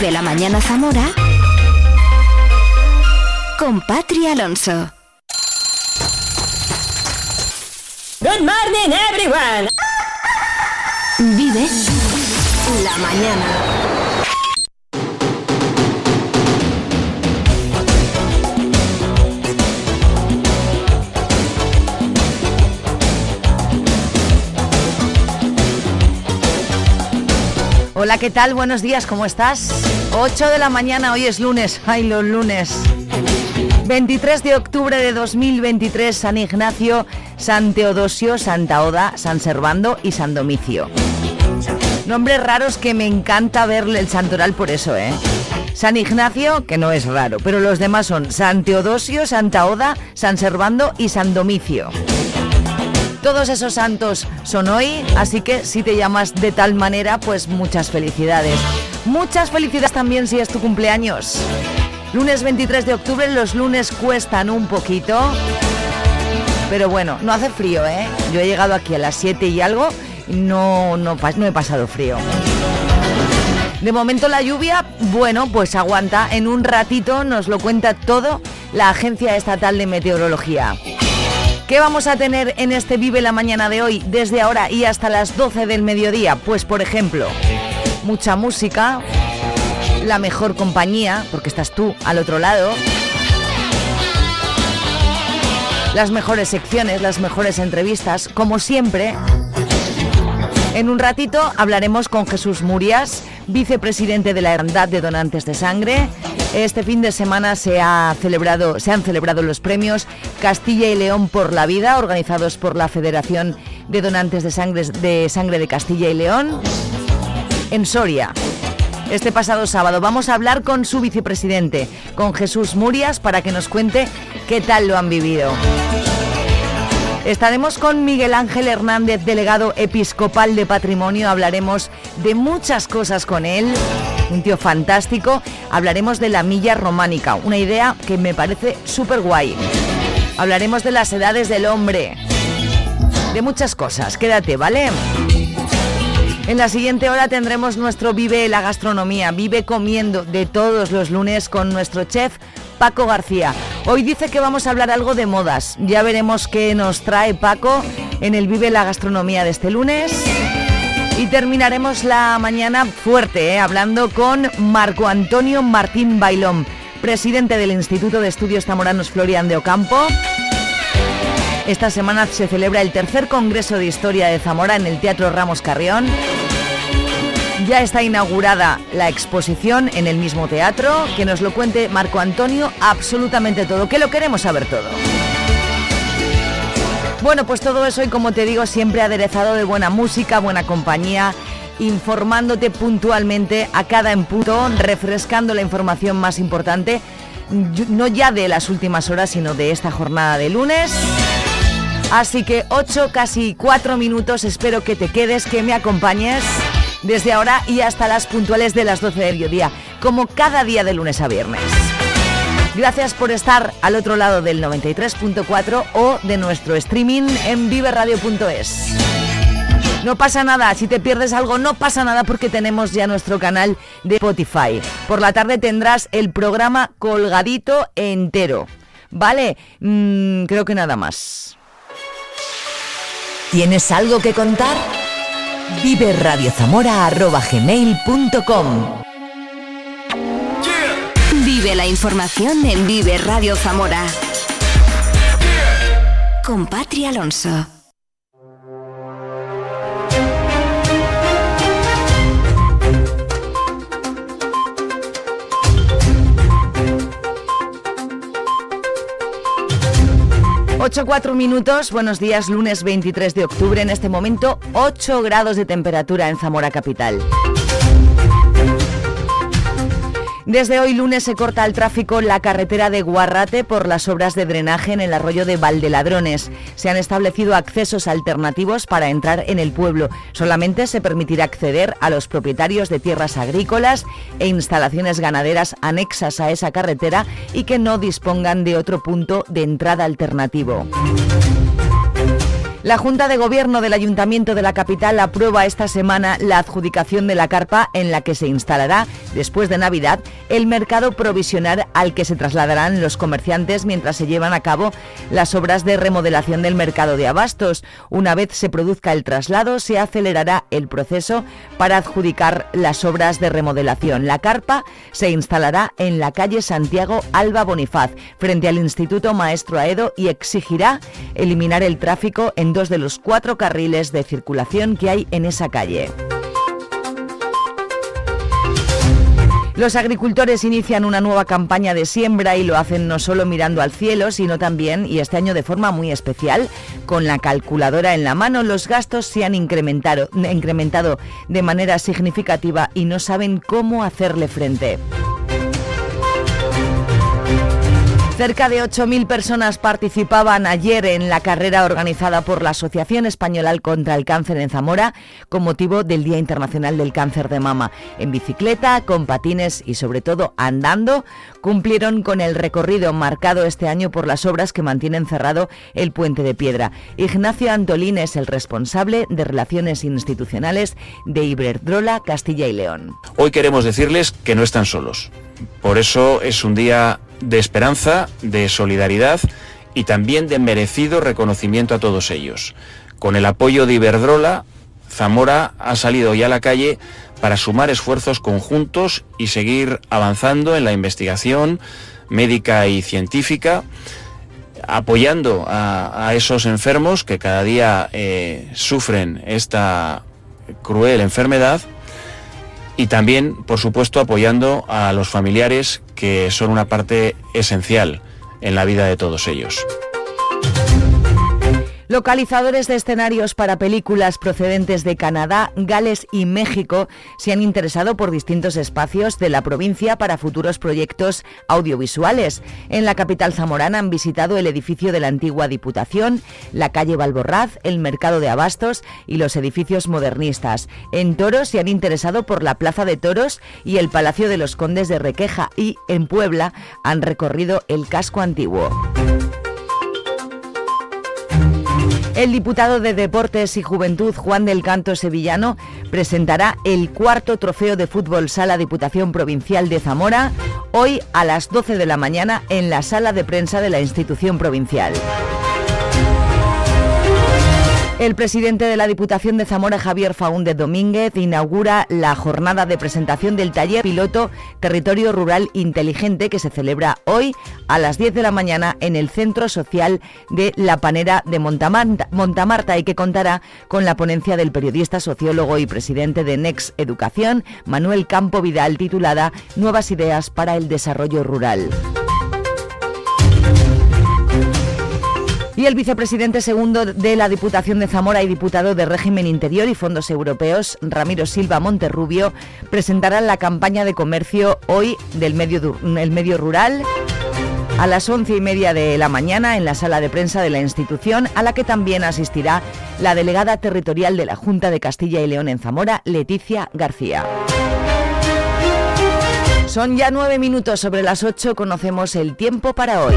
Vive la Mañana Zamora con Patri Alonso. Good morning everyone. Vive la mañana. Hola, ¿qué tal? Buenos días, ¿cómo estás? 8 de la mañana, hoy es lunes. Ay, los lunes. 23 de octubre de 2023, San Ignacio, San Teodosio, Santa Oda, San Servando y San Domicio. Nombres raros que me encanta verle el santoral por eso, ¿eh? San Ignacio, que no es raro, pero los demás son San Teodosio, Santa Oda, San Servando y San Domicio. Todos esos santos son hoy, así que si te llamas de tal manera, pues muchas felicidades. Muchas felicidades también si es tu cumpleaños. Lunes 23 de octubre, los lunes cuestan un poquito. Pero bueno, no hace frío, ¿eh? Yo he llegado aquí a las 7 y algo no, no he pasado frío. De momento la lluvia, bueno, pues aguanta. En un ratito nos lo cuenta todo la Agencia Estatal de Meteorología. ¿Qué vamos a tener en este Vive la Mañana de hoy, desde ahora y hasta las 12 del mediodía? Pues por ejemplo, mucha música, la mejor compañía, porque estás tú al otro lado, las mejores secciones, las mejores entrevistas, como siempre. En un ratito hablaremos con Jesús Murias, vicepresidente de la Hermandad de Donantes de Sangre, este fin de semana se, ha celebrado, se han celebrado los premios Castilla y León por la Vida, organizados por la Federación de Donantes de Sangre de, Sangre de Castilla y León, en Soria. Este pasado sábado vamos a hablar con su vicepresidente, con Jesús Murias, para que nos cuente qué tal lo han vivido. Estaremos con Miguel Ángel Hernández, delegado episcopal de patrimonio. Hablaremos de muchas cosas con él un tío fantástico. Hablaremos de la milla románica, una idea que me parece súper guay. Hablaremos de las edades del hombre, de muchas cosas. Quédate, ¿vale? En la siguiente hora tendremos nuestro Vive la Gastronomía, Vive comiendo de todos los lunes con nuestro chef Paco García. Hoy dice que vamos a hablar algo de modas. Ya veremos qué nos trae Paco en el Vive la Gastronomía de este lunes. Y terminaremos la mañana fuerte, ¿eh? hablando con Marco Antonio Martín Bailón, presidente del Instituto de Estudios Zamoranos Florian de Ocampo. Esta semana se celebra el tercer Congreso de Historia de Zamora en el Teatro Ramos Carrión. Ya está inaugurada la exposición en el mismo teatro. Que nos lo cuente Marco Antonio absolutamente todo, que lo queremos saber todo. Bueno, pues todo eso y como te digo, siempre aderezado de buena música, buena compañía, informándote puntualmente a cada en refrescando la información más importante, no ya de las últimas horas, sino de esta jornada de lunes. Así que 8, casi 4 minutos, espero que te quedes, que me acompañes desde ahora y hasta las puntuales de las 12 del mediodía, como cada día de lunes a viernes. Gracias por estar al otro lado del 93.4 o de nuestro streaming en viveradio.es. No pasa nada, si te pierdes algo, no pasa nada porque tenemos ya nuestro canal de Spotify. Por la tarde tendrás el programa colgadito entero. ¿Vale? Mm, creo que nada más. ¿Tienes algo que contar? Vive Vive la información en Vive Radio Zamora. Con Patria Alonso. Ocho cuatro minutos, buenos días, lunes 23 de octubre, en este momento 8 grados de temperatura en Zamora Capital. Desde hoy lunes se corta el tráfico la carretera de Guarrate por las obras de drenaje en el arroyo de Valdeladrones. Se han establecido accesos alternativos para entrar en el pueblo. Solamente se permitirá acceder a los propietarios de tierras agrícolas e instalaciones ganaderas anexas a esa carretera y que no dispongan de otro punto de entrada alternativo. La Junta de Gobierno del Ayuntamiento de la capital aprueba esta semana la adjudicación de la carpa en la que se instalará, después de Navidad, el mercado provisional al que se trasladarán los comerciantes mientras se llevan a cabo las obras de remodelación del mercado de abastos. Una vez se produzca el traslado, se acelerará el proceso para adjudicar las obras de remodelación. La carpa se instalará en la calle Santiago Alba Bonifaz, frente al Instituto Maestro Aedo, y exigirá eliminar el tráfico en dos de los cuatro carriles de circulación que hay en esa calle. Los agricultores inician una nueva campaña de siembra y lo hacen no solo mirando al cielo, sino también, y este año de forma muy especial, con la calculadora en la mano. Los gastos se han incrementado, de manera significativa y no saben cómo hacerle frente. Cerca de 8.000 personas participaban ayer en la carrera organizada por la Asociación Española contra el Cáncer en Zamora con motivo del Día Internacional del Cáncer de Mama. En bicicleta, con patines y sobre todo andando, cumplieron con el recorrido marcado este año por las obras que mantienen cerrado el puente de piedra. Ignacio Antolín es el responsable de Relaciones Institucionales de Iberdrola Castilla y León. Hoy queremos decirles que no están solos. Por eso es un día de esperanza, de solidaridad y también de merecido reconocimiento a todos ellos. Con el apoyo de Iberdrola, Zamora ha salido ya a la calle para sumar esfuerzos conjuntos y seguir avanzando en la investigación médica y científica, apoyando a, esos enfermos que cada día eh, sufren esta cruel enfermedad y también, por supuesto, apoyando a los familiares que son una parte esencial en la vida de todos ellos. Localizadores de escenarios para películas procedentes de Canadá, Gales y México se han interesado por distintos espacios de la provincia para futuros proyectos audiovisuales. En la capital zamorana han visitado el edificio de la antigua Diputación, la calle Balborraz, el mercado de abastos y los edificios modernistas. En Toros se han interesado por la Plaza de Toros y el Palacio de los Condes de Requeja y en Puebla han recorrido el casco antiguo. El diputado de Deportes y Juventud, Juan del Canto Sevillano, presentará el cuarto trofeo de fútbol sala Diputación Provincial de Zamora hoy a las 12 de la mañana en la sala de prensa de la institución provincial. El presidente de la Diputación de Zamora, Javier Faúndez Domínguez, inaugura la jornada de presentación del taller piloto Territorio Rural Inteligente que se celebra hoy a las 10 de la mañana en el Centro Social de La Panera de Montamarta, y que contará con la ponencia del periodista, sociólogo y presidente de Next Educación, Manuel Campo Vidal, titulada Nuevas Ideas para el Desarrollo Rural. Y el vicepresidente segundo de la Diputación de Zamora y diputado de Régimen Interior y Fondos Europeos, Ramiro Silva Monterrubio, presentarán la campaña de comercio hoy del medio, el medio rural a las once y media de la mañana en la sala de prensa de la institución, a la que también asistirá la delegada territorial de la Junta de Castilla y León en Zamora, Leticia García. Son ya nueve minutos sobre las ocho, conocemos el tiempo para hoy.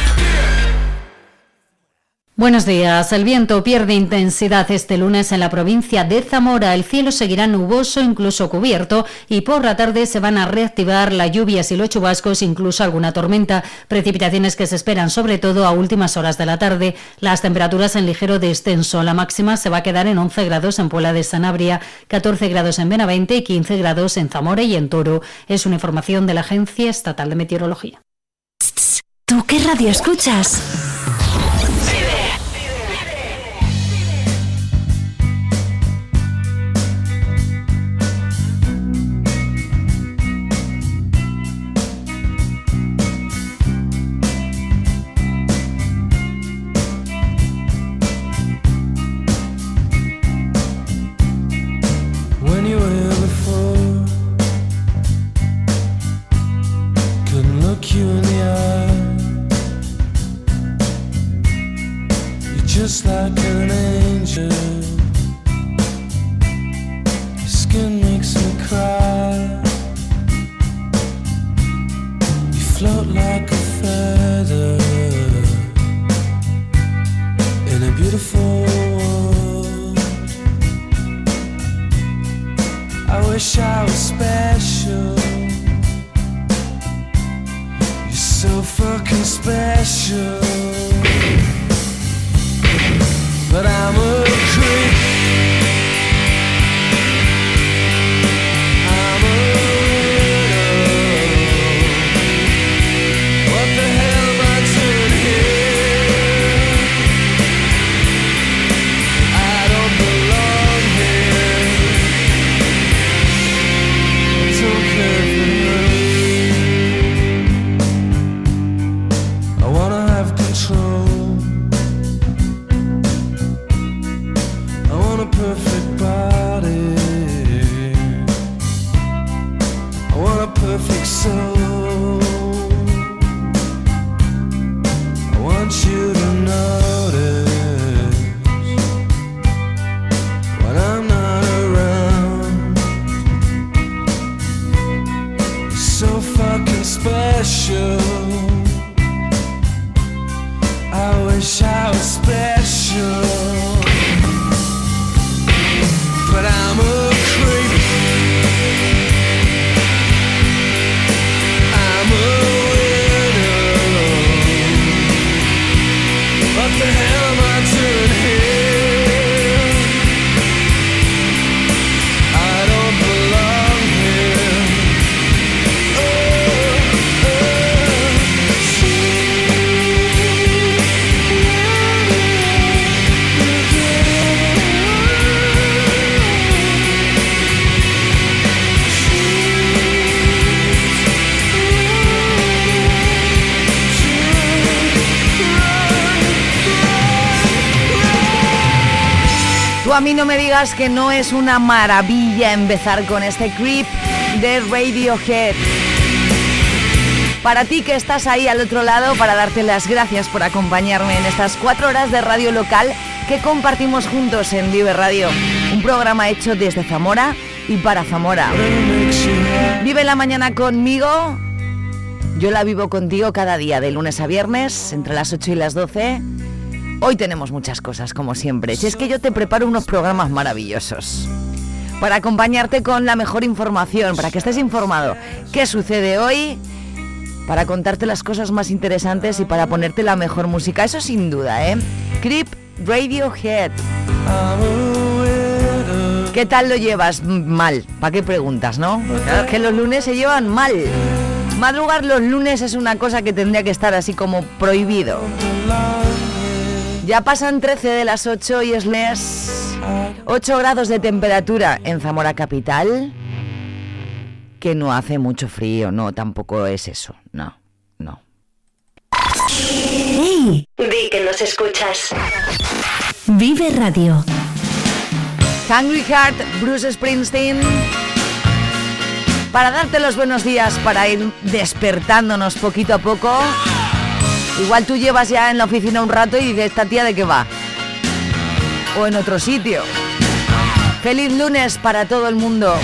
Buenos días. El viento pierde intensidad este lunes en la provincia de Zamora. El cielo seguirá nuboso, incluso cubierto, y por la tarde se van a reactivar las lluvias y los chubascos, incluso alguna tormenta. Precipitaciones que se esperan sobre todo a últimas horas de la tarde. Las temperaturas en ligero descenso. La máxima se va a quedar en 11 grados en Puebla de Sanabria, 14 grados en Benavente y 15 grados en Zamora y en Toro. Es una información de la Agencia Estatal de Meteorología. ¿Tú qué radio escuchas? Que no es una maravilla empezar con este creep de Radiohead. Para ti que estás ahí al otro lado, para darte las gracias por acompañarme en estas cuatro horas de radio local que compartimos juntos en Vive Radio. Un programa hecho desde Zamora y para Zamora. Vive la mañana conmigo. Yo la vivo contigo cada día, de lunes a viernes, entre las 8 y las 12. Hoy tenemos muchas cosas, como siempre. Si es que yo te preparo unos programas maravillosos. Para acompañarte con la mejor información, para que estés informado qué sucede hoy, para contarte las cosas más interesantes y para ponerte la mejor música. Eso sin duda, ¿eh? Creep Radiohead. ¿Qué tal lo llevas? Mal. ¿Para qué preguntas, no? Claro, que los lunes se llevan mal. Madrugar los lunes es una cosa que tendría que estar así como prohibido. Ya pasan 13 de las 8 y es mes 8 grados de temperatura en Zamora Capital. Que no hace mucho frío, no, tampoco es eso, no, no. ¡Hey! Di que nos escuchas. Vive Radio. Hungry Heart, Bruce Springsteen. Para darte los buenos días, para ir despertándonos poquito a poco. Igual tú llevas ya en la oficina un rato y dices, ¿esta tía de qué va? O en otro sitio. Feliz lunes para todo el mundo.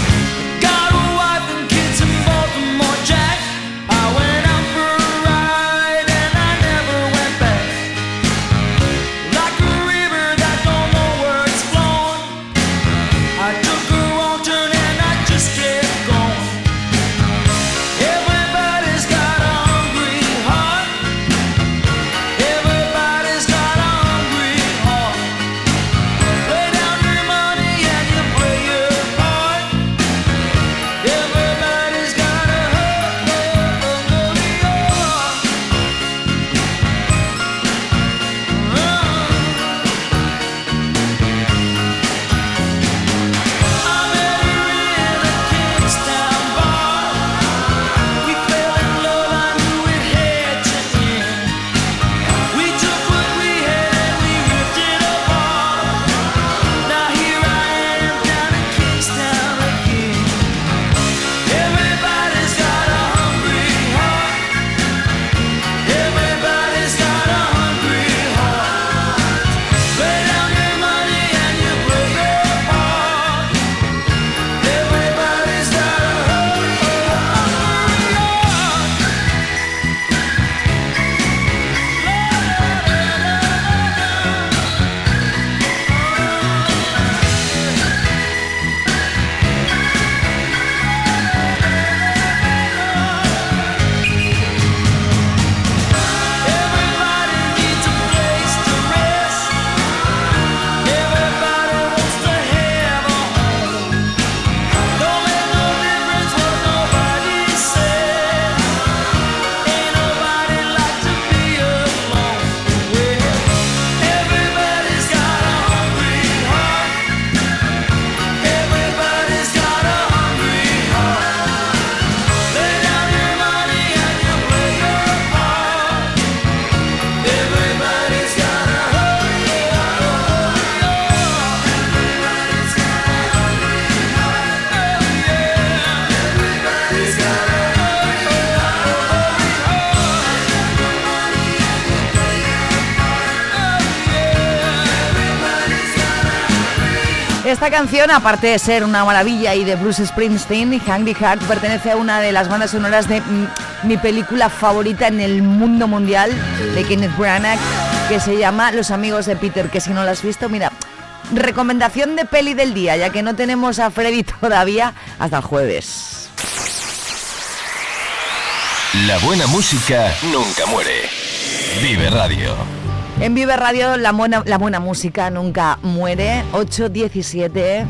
Esta canción, aparte de ser una maravilla y de Bruce Springsteen, Hungry Heart pertenece a una de las bandas sonoras de mm, mi película favorita en el mundo mundial, de Kenneth Branagh, que se llama Los amigos de Peter, que si no la has visto, mira, recomendación de peli del día, ya que no tenemos a Freddy todavía hasta jueves. La buena música nunca muere. Vive Radio. En Vive Radio la buena, la buena música nunca muere. 8.17.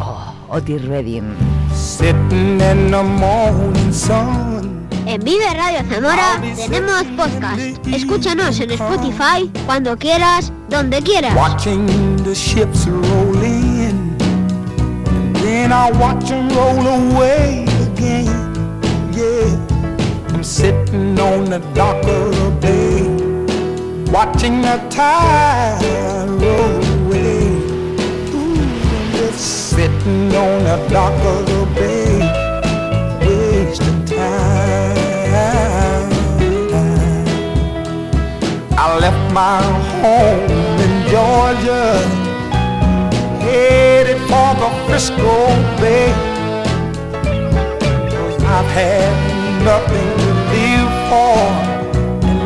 Oh, Otis Redding. Sitting in the morning sun. En Vive Radio Zamora tenemos podcast. Escúchanos en Spotify cuando quieras, donde quieras. Watching the ships roll in. And then I watch them roll away again. Yeah. I'm sitting on the dock of. Watching the tide roll away. Ooh, just sitting on the dock of the bay. Wasting time. I left my home in Georgia, headed for the Frisco Bay. I've had nothing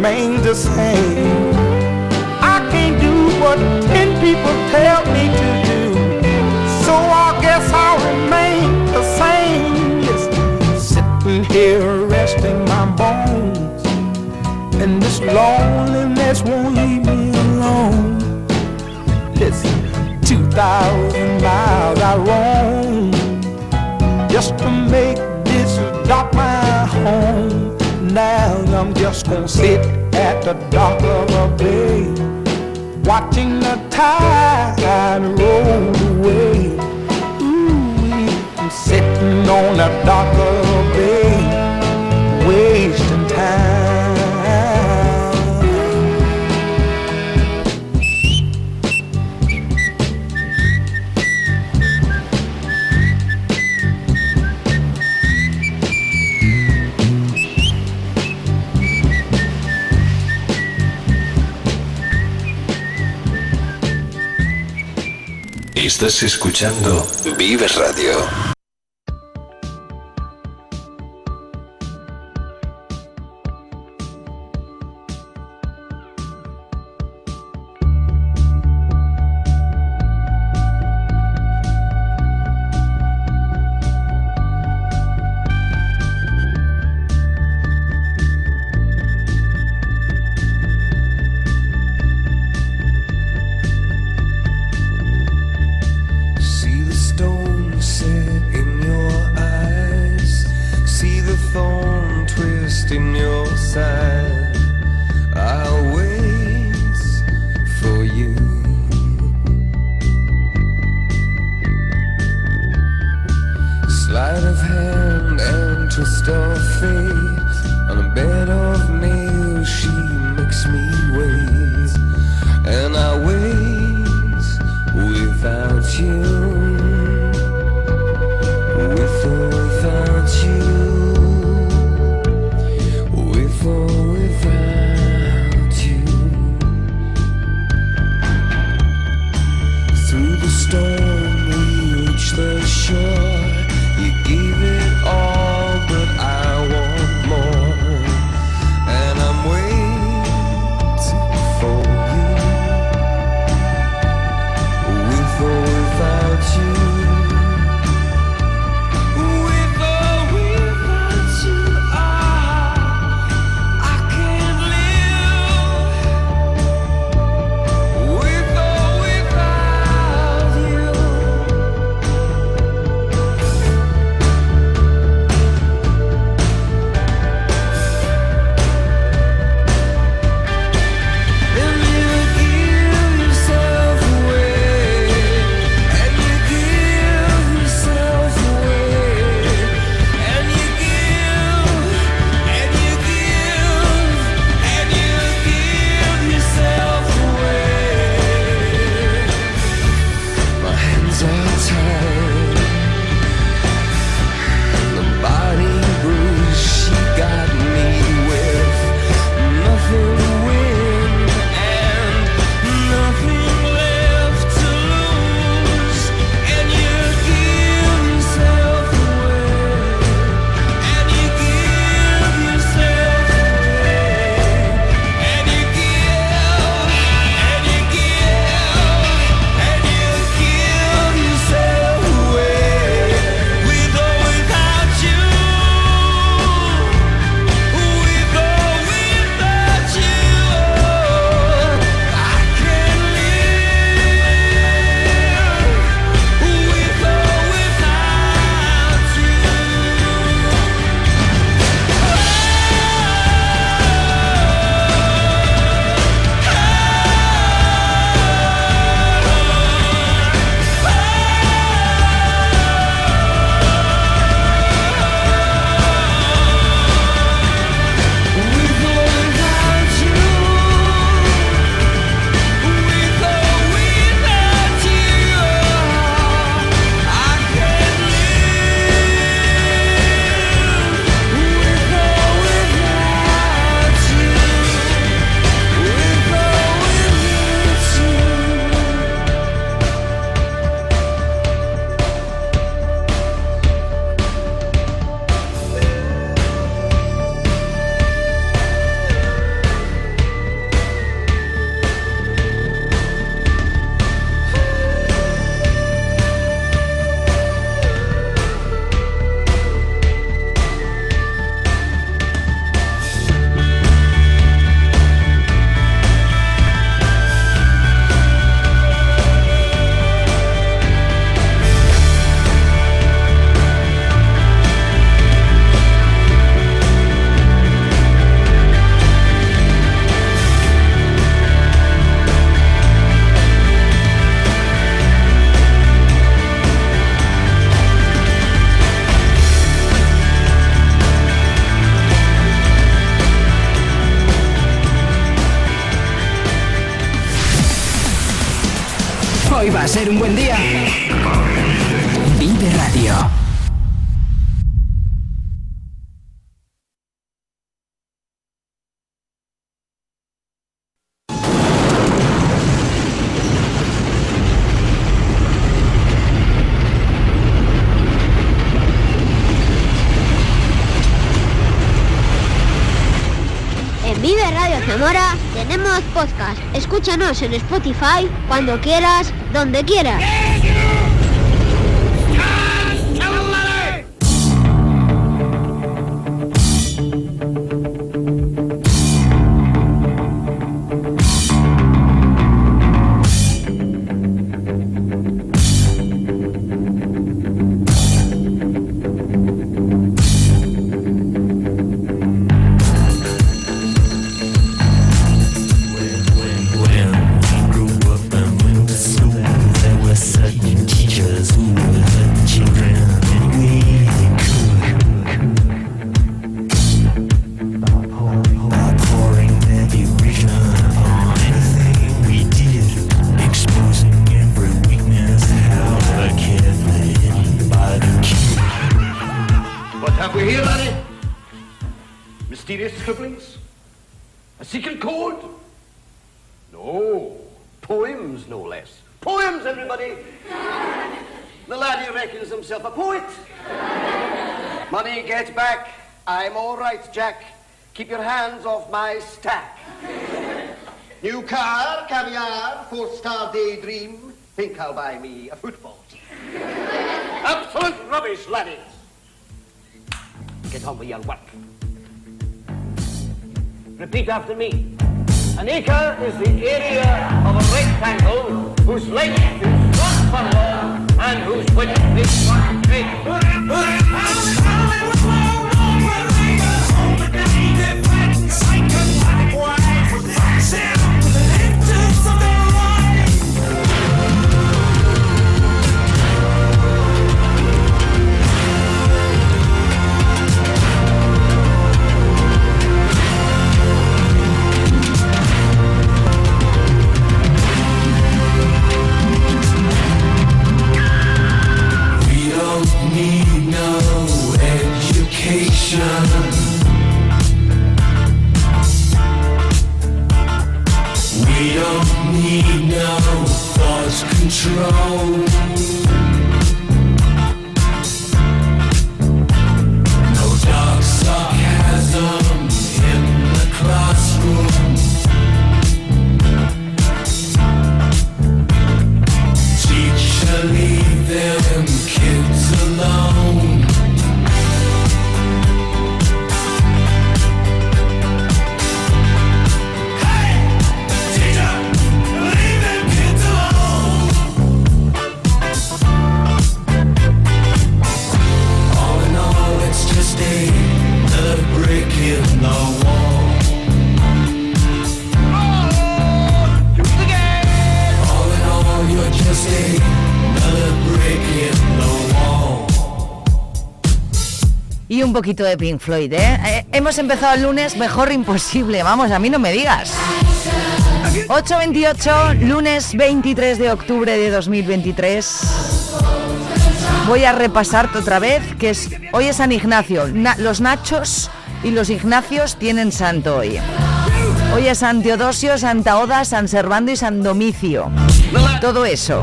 Remains the same. I can't do what ten people tell me to do, so I guess I'll remain the same. Yes, sitting here resting my bones, and this loneliness won't leave me alone. Listen, two thousand miles I roam just to make this dock my home. Now I'm just gonna sit at the dock of a bay, watching the tide roll away. Ooh, I'm sitting on the dock of a bay, Estás escuchando Vive Radio. Escúchanos en Spotify cuando quieras, donde quieras. Think I'll buy me a football team. Absolute rubbish, laddies. Get on with your work. Repeat after me. An acre is the area of a rectangle whose length is one furlong and whose width is one We un poquito de Pink Floyd, ¿eh? Eh, Hemos empezado el lunes mejor imposible, vamos, a mí no me digas. 8.28, lunes 23 de octubre de 2023. Voy a repasarte otra vez, que es hoy es San Ignacio. Na- los Nachos y los Ignacios tienen santo hoy. Hoy es San Teodosio, Santa Oda, San Servando y San Domicio. Todo eso.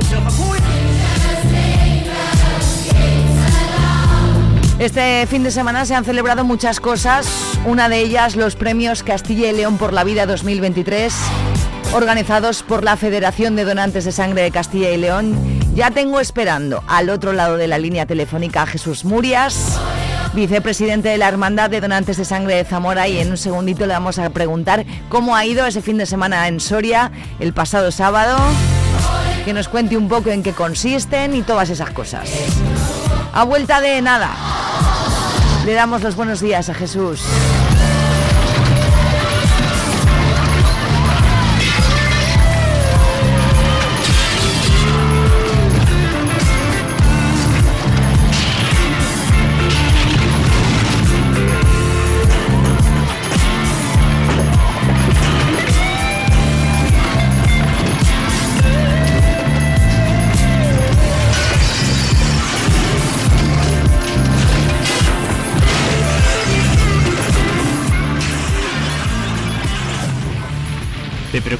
Este fin de semana se han celebrado muchas cosas, una de ellas los premios Castilla y León por la Vida 2023, organizados por la Federación de Donantes de Sangre de Castilla y León. Ya tengo esperando al otro lado de la línea telefónica a Jesús Murias, vicepresidente de la Hermandad de Donantes de Sangre de Zamora, y en un segundito le vamos a preguntar cómo ha ido ese fin de semana en Soria el pasado sábado, que nos cuente un poco en qué consisten y todas esas cosas. A vuelta de nada, le damos los buenos días a Jesús.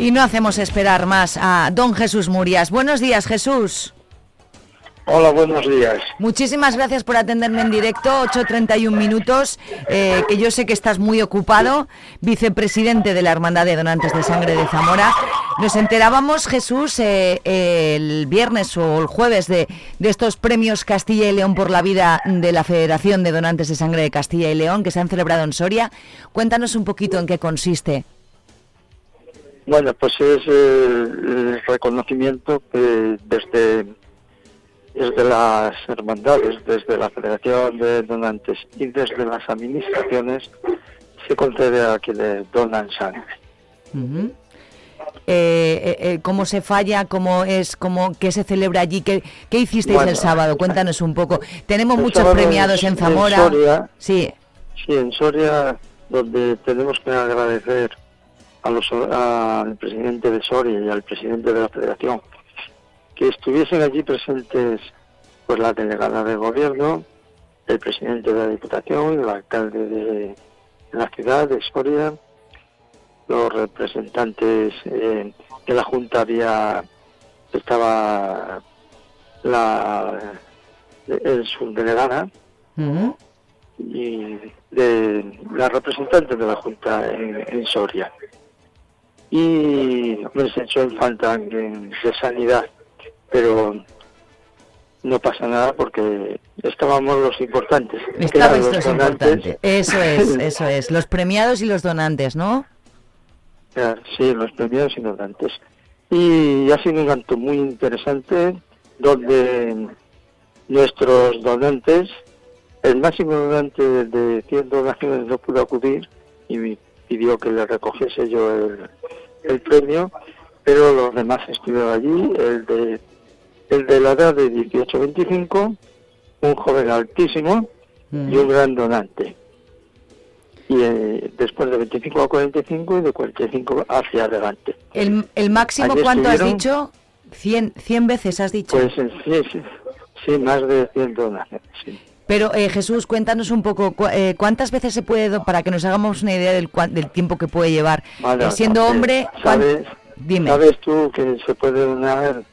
Y no hacemos esperar más a don Jesús Murias. Buenos días, Jesús. Hola, buenos días. Muchísimas gracias por atenderme en directo, 8.31 minutos, eh, que yo sé que estás muy ocupado, vicepresidente de la Hermandad de Donantes de Sangre de Zamora. Nos enterábamos, Jesús, eh, el viernes o el jueves de, de estos premios Castilla y León por la vida de la Federación de Donantes de Sangre de Castilla y León, que se han celebrado en Soria. Cuéntanos un poquito en qué consiste. Bueno, pues es el reconocimiento que desde, desde las hermandades, desde la Federación de Donantes y desde las administraciones se concede a quienes donan sangre. Ujú. Eh, eh, eh, ¿Cómo se falla? ¿Cómo es? Cómo, ¿Qué se celebra allí? ¿Qué, qué hicisteis Bueno, el sábado? Cuéntanos un poco. Tenemos muchos premiados en Zamora. Soria, Sí. sí, en Soria, donde tenemos que agradecer a los, al presidente de Soria y al presidente de la Federación que estuviesen allí presentes pues la delegada del gobierno, el presidente de la Diputación, el alcalde de la ciudad de Soria, los representantes eh, de la Junta había estaba la el subdelegada Ujú. y de la representante de la Junta en, en Soria. Y me se echó en falta de sanidad, pero no pasa nada porque estábamos los importantes. Estabais los los importantes. Eso es, eso es. Los premiados y los donantes, ¿no? Sí, los premiados y donantes. Y ha sido un acto muy interesante donde nuestros donantes, el máximo donante de 100 donaciones no pudo acudir y me pidió que le recogiese yo el, el premio, pero los demás estuvieron allí, el de, el de la edad de 18-25, un joven altísimo y un gran donante. Y eh, después de 25 a 45 y de 45 hacia adelante. El, el máximo, Allí ¿cuánto has dicho? 100, 100 veces has dicho. Pues eh, sí, sí, sí, más de 100 donaciones. sí. Pero eh, Jesús, cuéntanos un poco, cu- eh, ¿cuántas veces se puede, para que nos hagamos una idea del, del tiempo que puede llevar? Vale, Eh, siendo hombre, ¿cuán- ¿Sabes, dime. sabes tú que se puede donar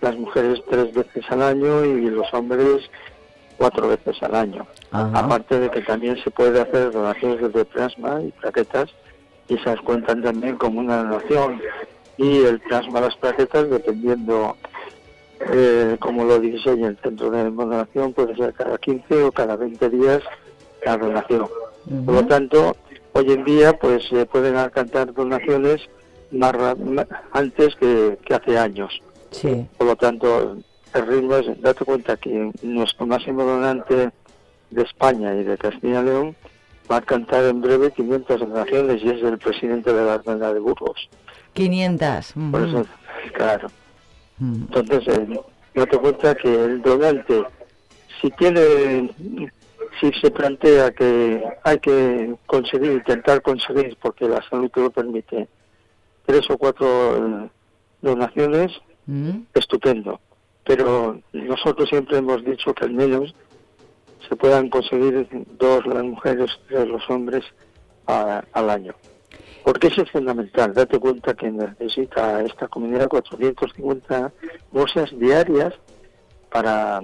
las mujeres tres veces al año y los hombres cuatro veces al año? Ajá. Aparte de que también se puede hacer donaciones de plasma y plaquetas y esas cuentan también como una donación. Y el plasma, las plaquetas, dependiendo eh, como lo diseña el centro de donación, puede ser cada 15 o cada 20 días la donación. Por lo tanto, hoy en día pues se pueden alcanzar donaciones más ma- antes que, que hace años. Sí. Por lo tanto, el ritmo es, date cuenta que nuestro máximo donante de España y de Castilla y León va a alcanzar en breve 500 donaciones y es el presidente de la Hermandad de Burgos. 500. ujú. Por eso, claro. Entonces, eh, date cuenta que el donante, si tiene, si se plantea que hay que conseguir, intentar conseguir, porque la salud te lo permite, tres o cuatro eh, donaciones, Mm. estupendo. Pero nosotros siempre hemos dicho que al menos se puedan conseguir dos las mujeres, tres los hombres a- al año. Porque eso es fundamental. Date cuenta que necesita esta comunidad 450 bolsas diarias para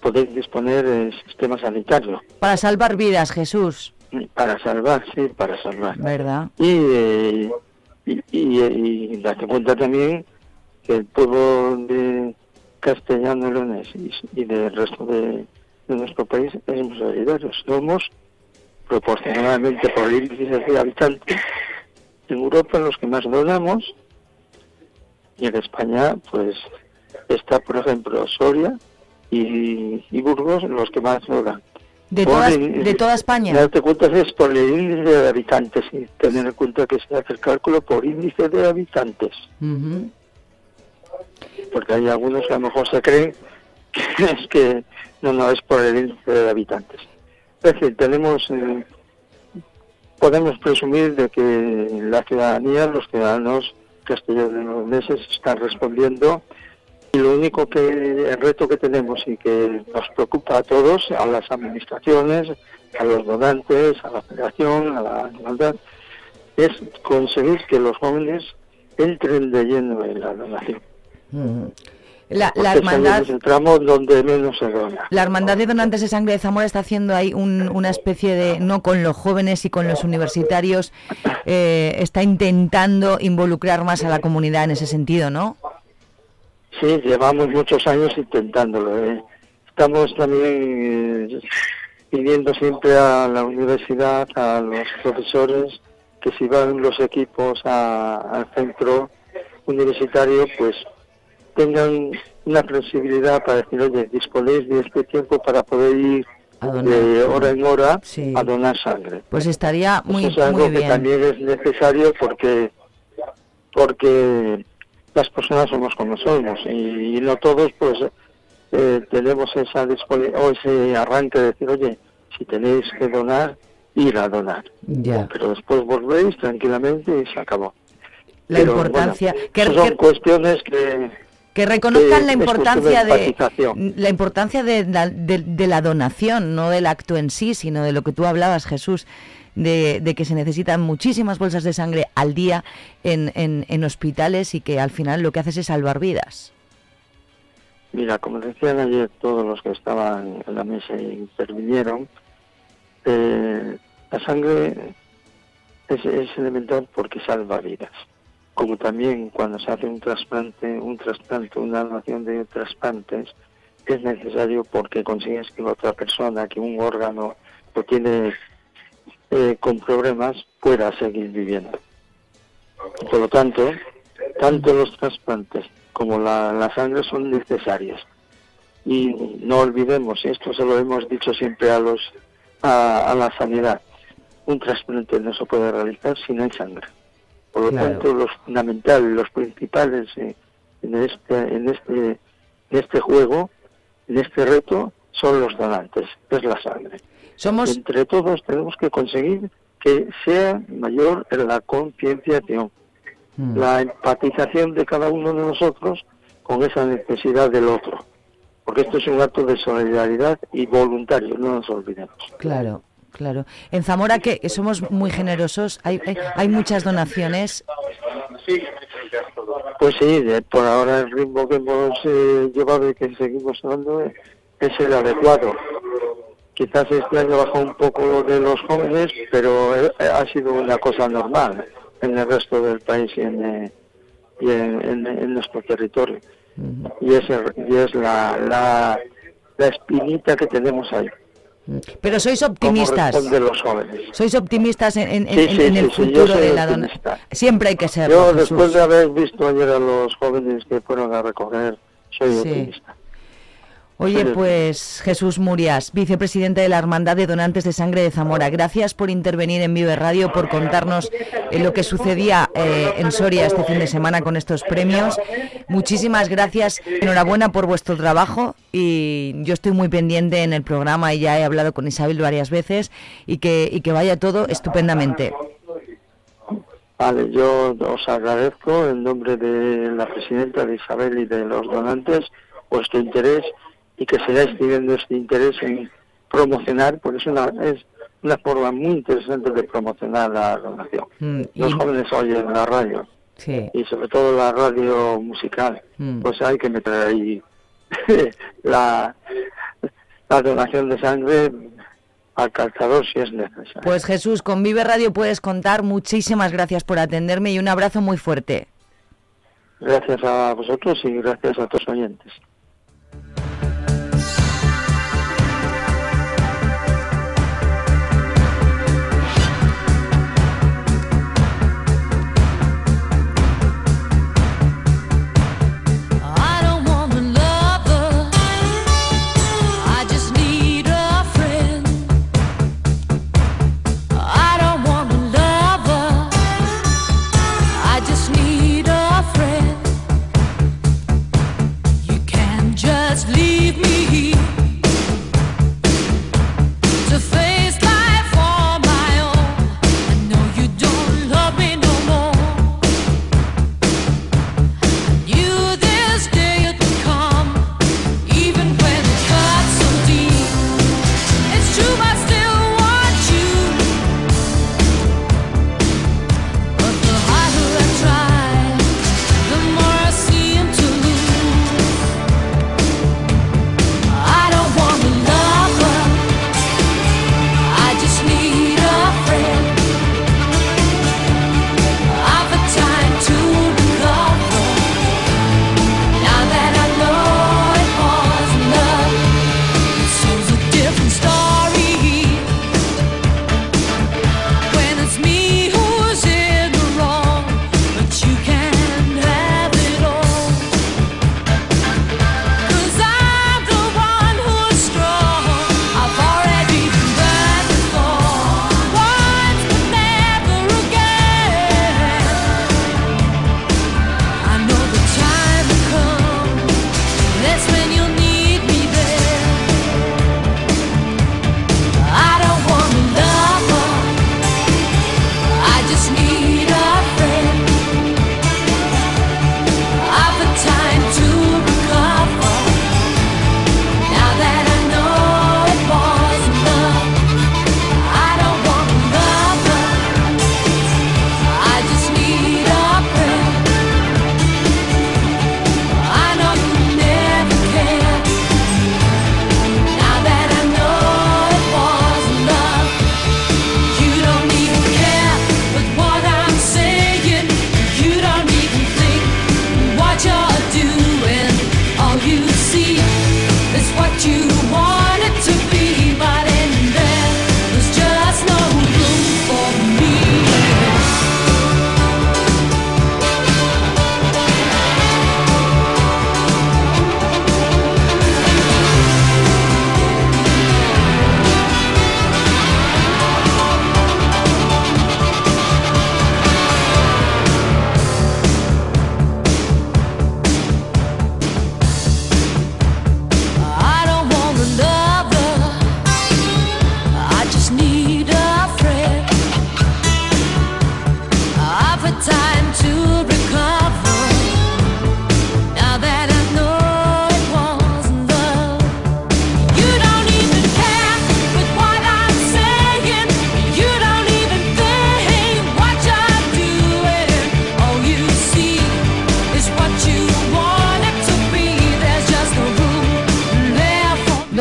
poder disponer del sistema sanitario. Para salvar vidas, Jesús, Para salvar, sí, para salvar. ¿verdad? Y, eh, y, y, y date cuenta también que el pueblo de castellano leones y, y del resto de, de nuestro país es muy solidario. Somos proporcionalmente por el índice de habitantes en Europa los que más donamos y en España pues está por ejemplo Soria y, y Burgos los que más donan. De, toda, el- de toda España. Darte cuenta es por el índice de habitantes y tener en cuenta que se hace el cálculo por índice de habitantes, Ujú. porque hay algunos que a lo mejor se creen que es que no, no, es por el índice de habitantes. Es decir, tenemos, eh, podemos presumir de que la ciudadanía, los ciudadanos castellanos están respondiendo y lo único que, el reto que tenemos y que nos preocupa a todos, a las administraciones, a los donantes, a la federación, a la igualdad, es conseguir que los jóvenes entren de lleno en la donación. Ujú. La, la hermandad, es el tramo donde menos se dona. la hermandad de donantes de sangre de Zamora está haciendo ahí un- una especie de, no con los jóvenes y con los universitarios, eh, está intentando involucrar más a la comunidad en ese sentido, ¿no? Sí, llevamos muchos años intentándolo. ¿eh? Estamos también eh, pidiendo siempre a la universidad, a los profesores, que si van los equipos a- al centro universitario, pues tengan una flexibilidad para decir, oye, disponéis de este tiempo para poder ir donar. de hora en hora Sí. a donar sangre. Pues estaría muy, Eso es algo muy que bien. también es necesario porque porque las personas somos como somos y, y no todos pues eh, tenemos esa o ese arranque de decir oye si tenéis que donar ir a donar Ya. pero después volvéis tranquilamente y se acabó La Pero, importancia, bueno, que, son que- cuestiones que que reconozcan la importancia de la importancia de la, de- de la donación, no del acto en sí, sino de lo que tú hablabas, Jesús, de, que se necesitan muchísimas bolsas de sangre al día en, en, en hospitales y que al final lo que haces es salvar vidas. Mira, como decían ayer todos los que estaban en la mesa e intervinieron, eh, la sangre es, es elemental porque salva vidas. Como también cuando se hace un trasplante, un trasplante, una donación de trasplantes, es necesario porque consigues que otra persona, que un órgano lo tiene eh, con problemas, pueda seguir viviendo. Por lo tanto, tanto los trasplantes como la, la sangre son necesarias. Y no olvidemos, y esto se lo hemos dicho siempre a, los, a, a la sanidad, un trasplante no se puede realizar si no hay sangre. Por lo Claro. tanto, los fundamentales, los principales eh, en, este, en, este, en este juego, en este reto, son los donantes, es la sangre. Somos Entre todos tenemos que conseguir que sea mayor la concienciación, Mm. la empatización de cada uno de nosotros con esa necesidad del otro. Porque esto es un acto de solidaridad y voluntario, no nos olvidemos. Claro, claro. En Zamora que somos muy generosos, hay, hay, hay muchas donaciones. Pues sí, de- por ahora el ritmo que hemos eh, llevado y que seguimos dando es, el adecuado. Quizás este año bajó un poco lo de los jóvenes, pero eh, ha sido una cosa normal en el resto del país y en, eh, y en, en- en nuestro territorio. Y es, el- y es la, la, la espinita que tenemos ahí. Pero sois ¿Cómo optimistas. responden los jóvenes? Sois optimistas en, en- Sí, en- sí, en el sí, futuro de la donación. Siempre hay que serlo. Yo, después de haber visto ayer a los jóvenes que fueron a recoger, soy optimista. Oye, pues Jesús Murias, vicepresidente de la Hermandad de Donantes de Sangre de Zamora, gracias por intervenir en Vive Radio, por contarnos eh, lo que sucedía eh, en Soria este fin de semana con estos premios. Muchísimas gracias, enhorabuena por vuestro trabajo y yo estoy muy pendiente en el programa y ya he hablado con Isabel varias veces y que, y que vaya todo estupendamente. Vale, yo os agradezco en nombre de la presidenta de Isabel y de los donantes vuestro interés y que sigáis teniendo este interés en promocionar, porque es una, es una forma muy interesante de promocionar la donación. Mm, Los jóvenes oyen la radio Sí. y sobre todo la radio musical, Mm. pues hay que meter ahí la, la donación de sangre al calzador si es necesario. Pues Jesús, con Vive Radio puedes contar. Muchísimas gracias por atenderme y un abrazo muy fuerte. Gracias a vosotros y gracias a tus oyentes.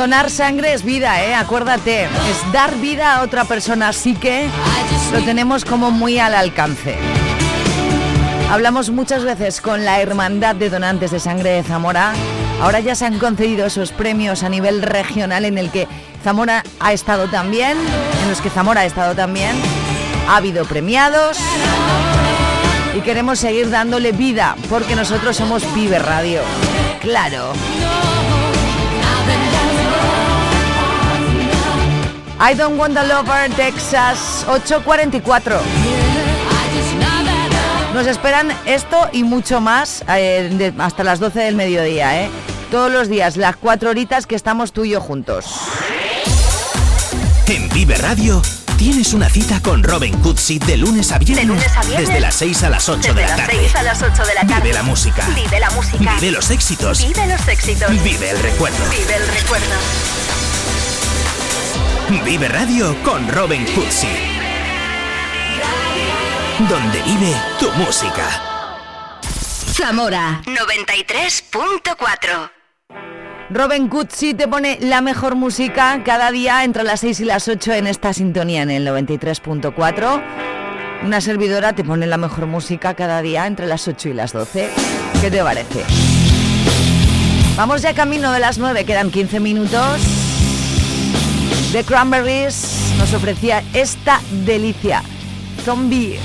Donar sangre es vida, ¿eh? Acuérdate, es dar vida a otra persona, así que lo tenemos como muy al alcance. Hablamos muchas veces con la Hermandad de Donantes de Sangre de Zamora. Ahora ya se han concedido esos premios a nivel regional en el que Zamora ha estado también, en los que Zamora ha estado también. Ha habido premiados y queremos seguir dándole vida porque nosotros somos Vive Radio. Claro. I Don't Want a Lover, Texas, 844. Nos esperan esto y mucho más eh, de- hasta las 12 del mediodía, ¿eh? Todos los días, las cuatro horitas que estamos tú y yo juntos. En Vive Radio Tienes una cita con Robin Cutsi de lunes a viernes. De lunes a viernes. Desde las 6 a las 8 Desde de la las tarde. 6 a las 8 de la tarde. Vive la música. Vive la música. Vive los éxitos. Vive los éxitos. Vive el recuerdo. Vive el recuerdo. Vive Radio con Robin Cutsi. Donde vive tu música. Zamora 93.4. Robin Cutsi te pone la mejor música cada día entre las 6 y las 8 en esta sintonía en el 93.4. Una servidora te pone la mejor música cada día entre las 8 y las 12. ¿Qué te parece? Vamos ya camino de las 9, quedan 15 minutos. The Cranberries nos ofrecía esta delicia. Zombie.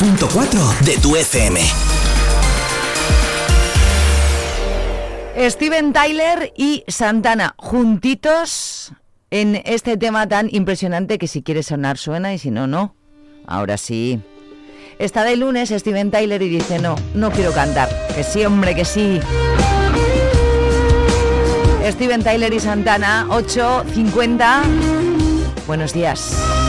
106.4 de tu FM. Steven Tyler y Santana juntitos en este tema tan impresionante que si quiere sonar suena y si no, no. Ahora sí. Está de lunes Steven Tyler y dice, no, no quiero cantar. Que sí, hombre, que sí. Steven Tyler y Santana, 8.50. Buenos días.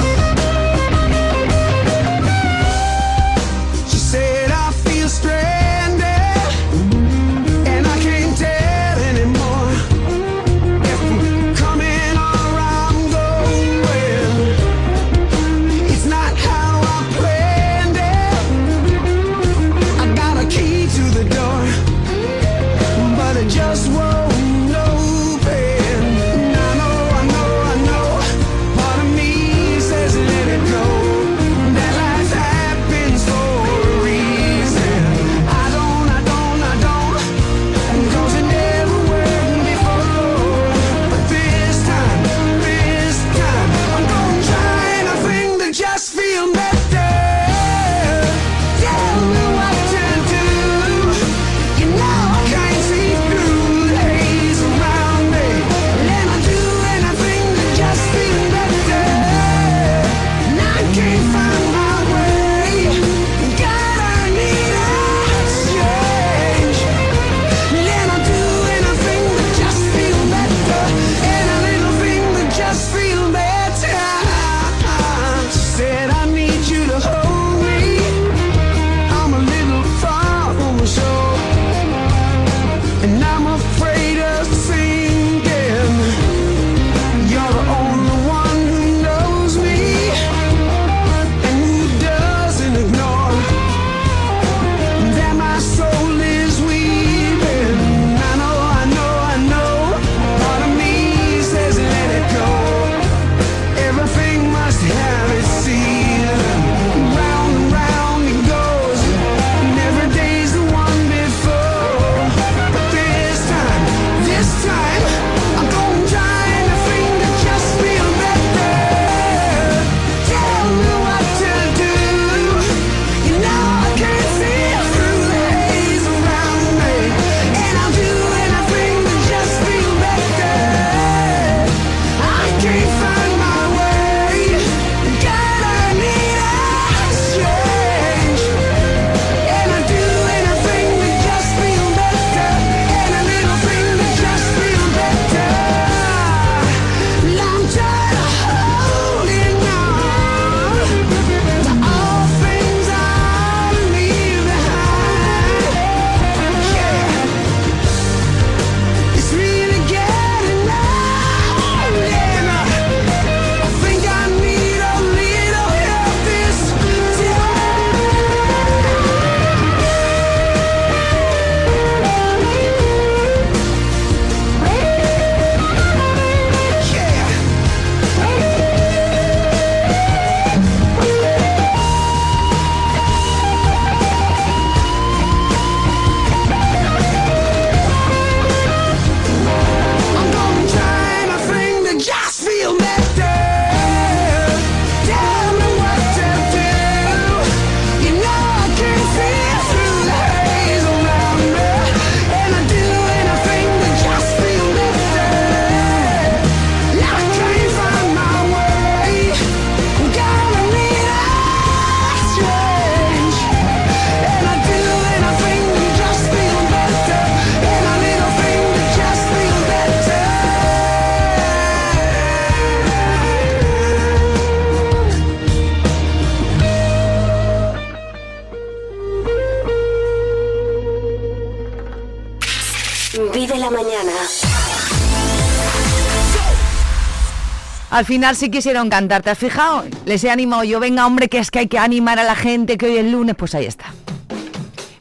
al final sí quisieron cantar, ¿te has fijado? Les he animado yo, venga hombre, que es que hay que animar a la gente, que hoy es lunes, pues ahí está.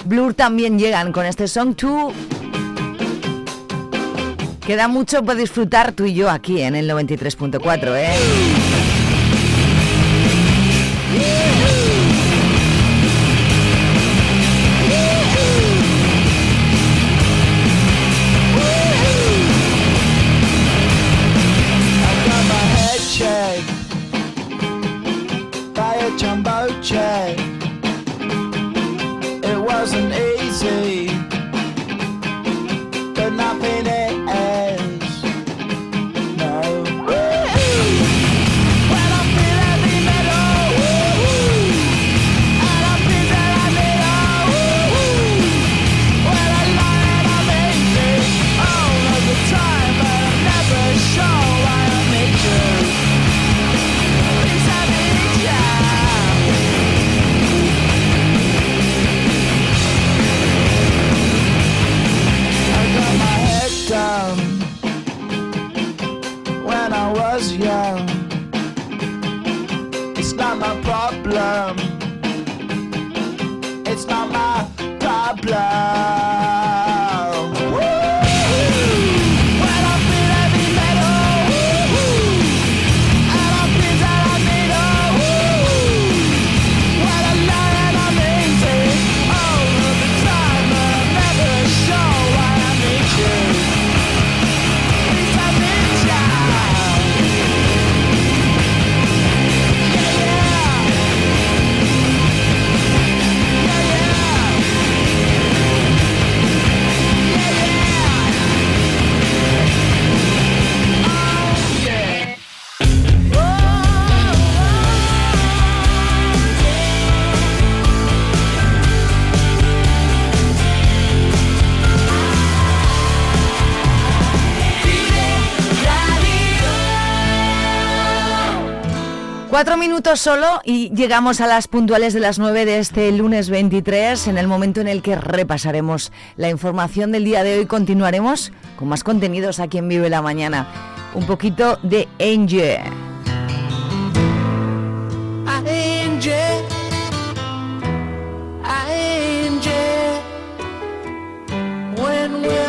Blur también llegan con este Song 2. Queda mucho por disfrutar tú y yo aquí en el 93.4, ¿eh? a jumbo jet. It wasn't easy. solo y llegamos a las puntuales de las 9 de este lunes 23, en el momento en el que repasaremos la información del día de hoy. Continuaremos con más contenidos aquí en Vive la Mañana. Un poquito de Angel. Angel, Angel, when?